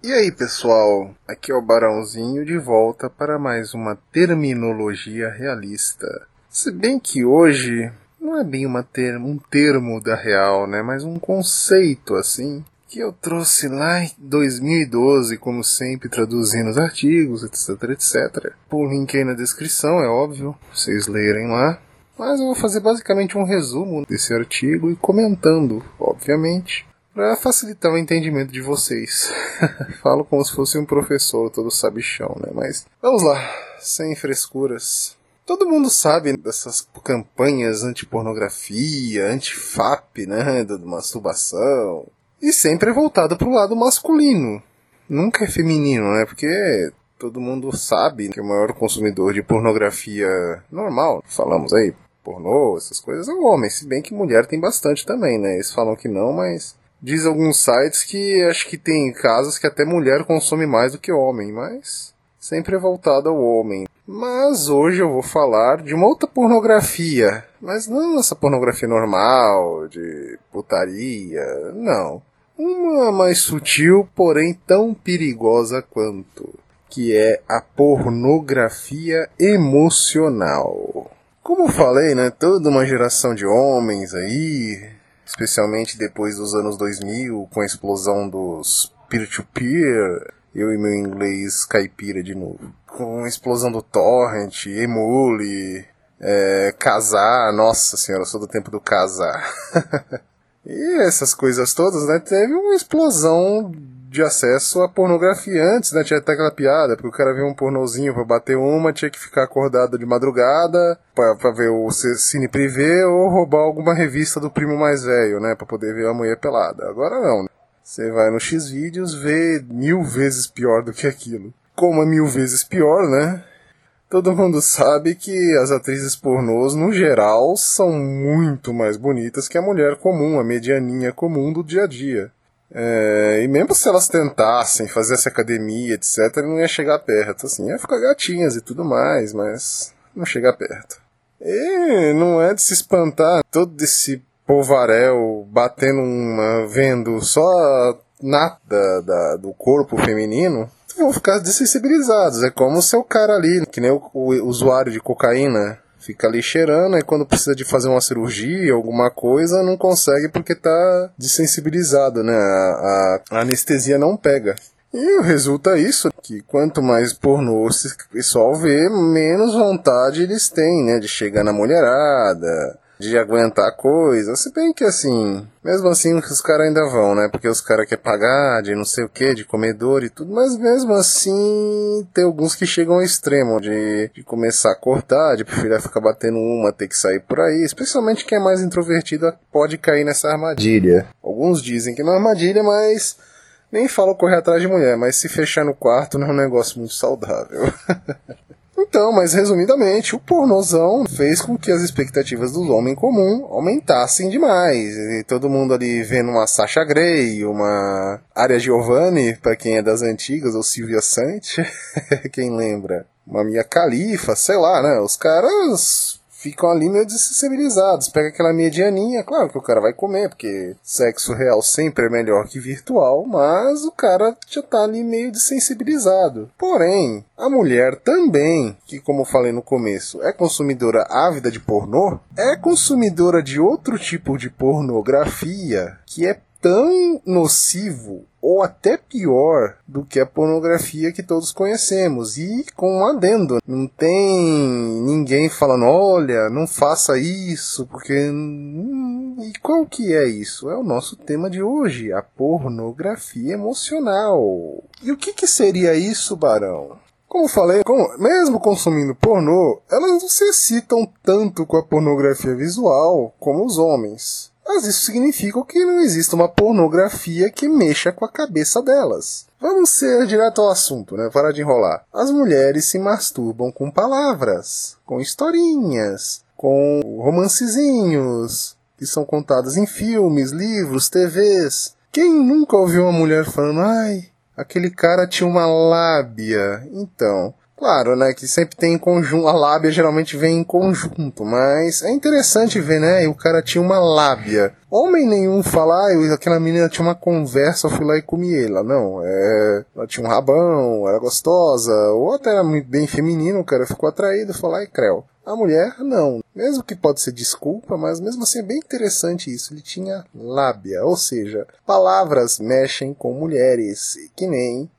E aí, pessoal? Aqui é o Barãozinho de volta para mais uma terminologia realista. Se bem que hoje não é bem uma ter um termo da real, né? Mas um conceito assim que eu trouxe lá em 2012, como sempre, traduzindo os artigos, etc, etc. Por link aí na descrição, é óbvio, vocês lerem lá. Mas eu vou fazer basicamente um resumo desse artigo e comentando, obviamente, para facilitar o entendimento de vocês. Falo como se fosse um professor todo sabichão, né? Mas vamos lá, sem frescuras. Todo mundo sabe dessas campanhas anti-pornografia, anti-FAP, né? Da masturbação, e sempre é voltada para o lado masculino. Nunca é feminino, né? Porque todo mundo sabe que o maior consumidor de pornografia normal, falamos aí, pornô, essas coisas, é o homem. Se bem que mulher tem bastante também, né? Eles falam que não, mas diz alguns sites que acho que tem casos que até mulher consome mais do que homem, mas sempre é voltado ao homem. Mas hoje eu vou falar de uma outra pornografia, mas não essa pornografia normal, de putaria, não. Uma mais sutil, porém tão perigosa quanto, que é a pornografia emocional. Como falei, né, toda uma geração de homens aí, especialmente depois dos anos 2000, com a explosão dos peer-to-peer, eu e meu inglês caipira de novo. Com a explosão do torrent, emule, é, casar, nossa senhora, sou do tempo do casar. E essas coisas todas, né? Teve uma explosão de acesso à pornografia antes, né? Tinha até aquela piada, porque o cara viu um pornozinho pra bater uma, tinha que ficar acordado de madrugada pra, pra ver o cine privê ou roubar alguma revista do primo mais velho, né? Pra poder ver a mulher pelada. Agora não, né? Você vai no X-Vídeos, vê mil vezes pior do que aquilo. Como é mil vezes pior, né? Todo mundo sabe que as atrizes pornôs, no geral, são muito mais bonitas que a mulher comum, a medianinha comum do dia a dia. É, e mesmo se elas tentassem fazer essa academia, etc., não ia chegar perto. Assim, ia ficar gatinhas e tudo mais, mas não chega perto. E não é de se espantar todo esse povaréu batendo uma, vendo só nada da, do corpo feminino vão ficar desensibilizados. É como o seu cara ali, que nem o, o usuário de cocaína, fica ali cheirando e quando precisa de fazer uma cirurgia, alguma coisa, não consegue porque tá desensibilizado, né? A, a, anestesia não pega. E resulta isso, que quanto mais pornô esse pessoal vê, menos vontade eles têm, né? De chegar na mulherada, de aguentar coisa. Se bem que assim, mesmo assim os caras ainda vão, né? Porque os caras querem pagar de não sei o que, de comedor e tudo, mas mesmo assim tem alguns que chegam ao extremo de, de começar a cortar, de preferir ficar batendo uma, ter que sair por aí. Especialmente quem é mais introvertido pode cair nessa armadilha. Alguns dizem que não é armadilha, mas nem falam correr atrás de mulher, mas se fechar no quarto não é um negócio muito saudável. Então, mas resumidamente, o pornozão fez com que as expectativas do homem comum aumentassem demais. E todo mundo ali vendo uma Sasha Grey, uma Aria Giovanni, para quem é das antigas, ou Silvia Sante, quem lembra? Uma Mia Califa, sei lá, né? Os caras ficam ali meio desensibilizados. Pega aquela medianinha, claro que o cara vai comer, porque sexo real sempre é melhor que virtual, mas o cara já tá ali meio desensibilizado. Porém, a mulher também, que como falei no começo, é consumidora ávida de pornô, é consumidora de outro tipo de pornografia que é tão nocivo ou até pior do que a pornografia que todos conhecemos. E com um adendo, não tem ninguém falando, olha, não faça isso, porque. Hum, e qual que é isso? É o nosso tema de hoje, a pornografia emocional. E o que, que seria isso, Barão? Como falei, mesmo consumindo pornô, elas não se excitam tanto com a pornografia visual como os homens mas isso significa que não existe uma pornografia que mexa com a cabeça delas. Vamos ser direto ao assunto, né? Para de enrolar. As mulheres se masturbam com palavras, com historinhas, com romancezinhos que são contados em filmes, livros, TVs. Quem nunca ouviu uma mulher falando, ai, aquele cara tinha uma lábia? Então, Claro, né, que sempre tem em conjunto, a lábia geralmente vem em conjunto, mas é interessante ver, né, e o cara tinha uma lábia. Homem nenhum fala, ah, aquela menina tinha uma conversa, eu fui lá e comi ela. Não, é, ela tinha um rabão, era gostosa, ou até era bem feminino, o cara ficou atraído, falou, ai, creu. A mulher, não. Mesmo que pode ser desculpa, mas mesmo assim é bem interessante isso. Ele tinha lábia, ou seja, palavras mexem com mulheres, que nem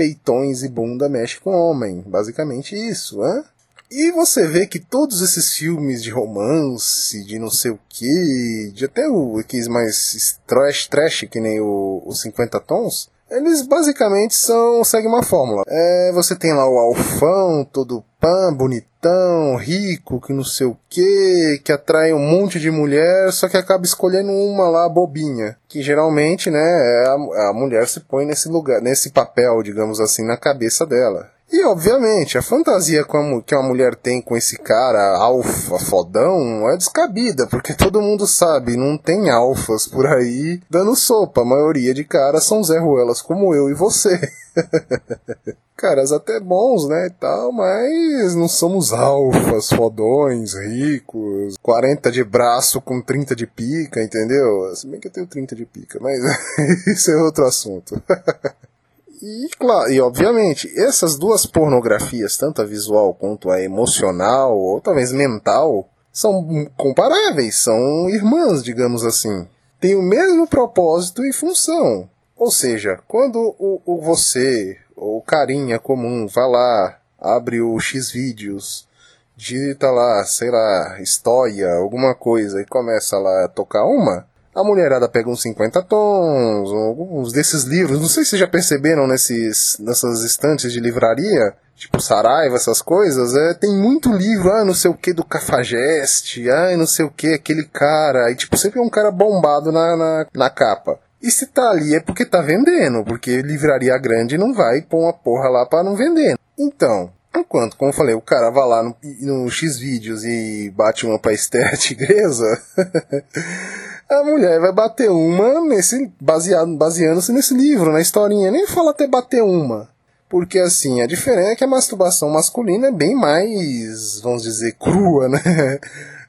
peitões e bunda mexe com homem. Basicamente isso, hã? E você vê que todos esses filmes de romance, de não sei o que, de até o aqueles mais trash, trash que nem o, o 50 Tons, eles basicamente são seguem uma fórmula. É, você tem lá o alfão, todo pan, bonitão, rico, que não sei o que, que atrai um monte de mulher, só que acaba escolhendo uma lá bobinha, que geralmente, né, é a, a mulher se põe nesse lugar, nesse papel, digamos assim, na cabeça dela. E, obviamente, a fantasia que uma mulher tem com esse cara alfa fodão é descabida, porque todo mundo sabe, não tem alfas por aí dando sopa. A maioria de caras são Zé Ruelas como eu e você. caras até bons, né, e tal, mas não somos alfas, fodões, ricos, 40 de braço com 30 de pica, entendeu? Se bem que eu tenho 30 de pica, mas isso é outro assunto. E, claro, e obviamente, essas duas pornografias, tanto a visual quanto a emocional, ou talvez mental, são comparáveis, são irmãs, digamos assim. Têm o mesmo propósito e função. Ou seja, quando o, o você, ou carinha comum, vai lá, abre o X vídeos, digita lá, sei lá, história, alguma coisa, e começa lá a tocar uma, a mulherada pega uns 50 tons, alguns desses livros. Não sei se já perceberam nesses, nessas estantes de livraria, tipo Saraiva, essas coisas. É, tem muito livro, ah, não sei o que do Cafajeste, ah, não sei o que, aquele cara. E tipo, sempre é um cara bombado na, na, na capa. E se tá ali é porque tá vendendo, porque livraria grande não vai pôr uma porra lá para não vender. Então, enquanto, como eu falei, o cara vai lá no, no X vídeos e bate uma pra Esther Tigresa. a mulher vai bater uma nesse baseado baseando-se nesse livro, na historinha. Nem fala até bater uma. Porque assim, a diferença é que a masturbação masculina é bem mais, vamos dizer, crua, né?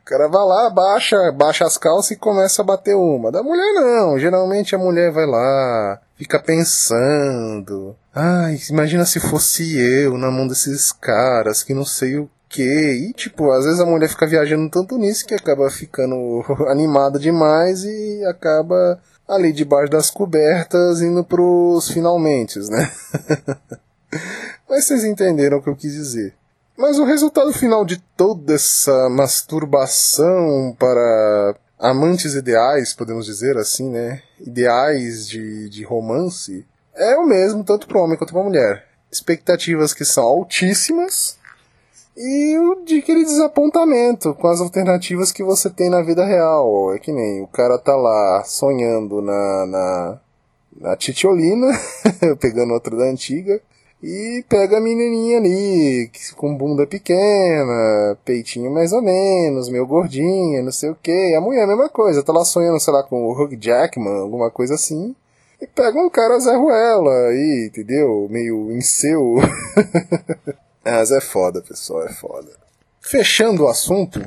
O cara vai lá, baixa, baixa as calças e começa a bater uma. Da mulher não, geralmente a mulher vai lá, fica pensando. Ai, imagina se fosse eu na mão desses caras que não sei o quê. E, tipo, às vezes a mulher fica viajando tanto nisso que acaba ficando animada demais e acaba ali debaixo das cobertas indo pros finalmente, né? Mas vocês entenderam o que eu quis dizer. Mas o resultado final de toda essa masturbação para amantes ideais, podemos dizer assim, né? Ideais de, de romance, é o mesmo tanto para homem quanto para mulher. Expectativas que são altíssimas e o de aquele desapontamento com as alternativas que você tem na vida real. É que nem o cara tá lá sonhando na, na, na Titiolina, pegando outra da antiga, e pega a menininha ali, com bunda pequena, peitinho mais ou menos, meio gordinha, não sei o que. A mulher a mesma coisa, tá lá sonhando, sei lá, com o Hugh Jackman, alguma coisa assim. E pega um cara Zé Ruela aí, entendeu? Meio em seu. Mas é foda, pessoal, é foda. Fechando o assunto,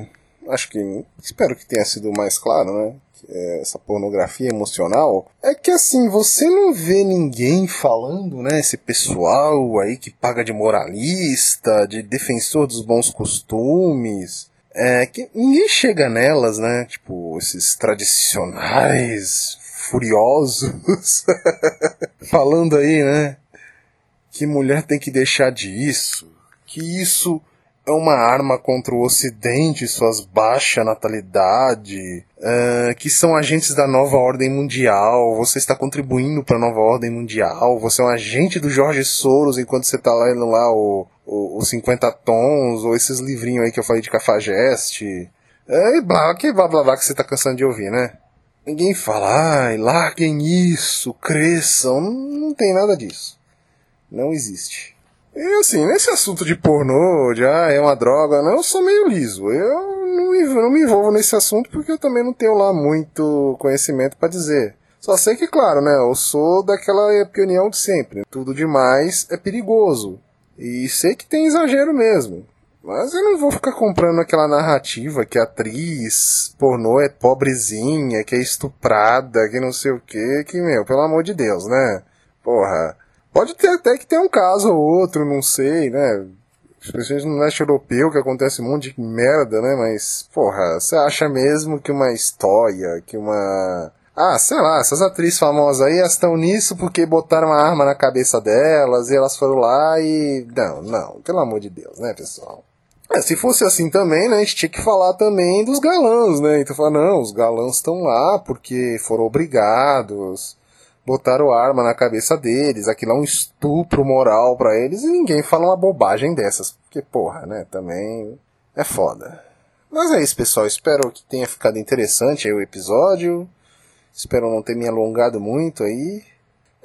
acho que. Espero que tenha sido mais claro, né? É essa pornografia emocional, é que assim, você não vê ninguém falando, né? Esse pessoal aí que paga de moralista, de defensor dos bons costumes. É que ninguém chega nelas, né? Tipo, esses tradicionais furiosos falando aí, né? Que mulher tem que deixar disso, que isso é uma arma contra o Ocidente suas baixa natalidade, uh, que são agentes da nova ordem mundial, você está contribuindo para a nova ordem mundial, você é um agente do Jorge Soros enquanto você está lendo lá o, o, o 50 tons, ou esses livrinhos aí que eu falei de cafajeste, é, e blá, que blá blá blá que você está cansando de ouvir, né? Ninguém fala, ai, larguem isso, cresçam, não, não tem nada disso. Não existe. E assim, nesse assunto de pornô, de ah, é uma droga, não, eu sou meio liso. Eu não me, não me envolvo nesse assunto porque eu também não tenho lá muito conhecimento para dizer. Só sei que, claro, né, eu sou daquela opinião de sempre. Tudo demais é perigoso. E sei que tem exagero mesmo. Mas eu não vou ficar comprando aquela narrativa que a atriz pornô é pobrezinha, que é estuprada, que não sei o que, que, meu, pelo amor de Deus, né? Porra. Pode ter até que ter um caso ou outro, não sei, né? Especialmente no leste europeu, que acontece um monte de merda, né? Mas, porra, você acha mesmo que uma história, que uma. Ah, sei lá, essas atrizes famosas aí estão nisso porque botaram uma arma na cabeça delas e elas foram lá e. Não, não, pelo amor de Deus, né, pessoal? É, se fosse assim também, né, a gente tinha que falar também dos galãs, né? Então falar, não, os galãs estão lá porque foram obrigados botaram arma na cabeça deles, aquilo é um estupro moral para eles e ninguém fala uma bobagem dessas, porque porra, né, também é foda. Mas é isso, pessoal, espero que tenha ficado interessante o episódio. Espero não ter me alongado muito aí.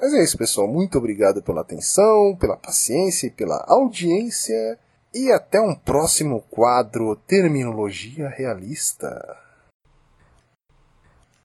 Mas é isso, pessoal. Muito obrigado pela atenção, pela paciência e pela audiência. E até um próximo quadro Terminologia Realista.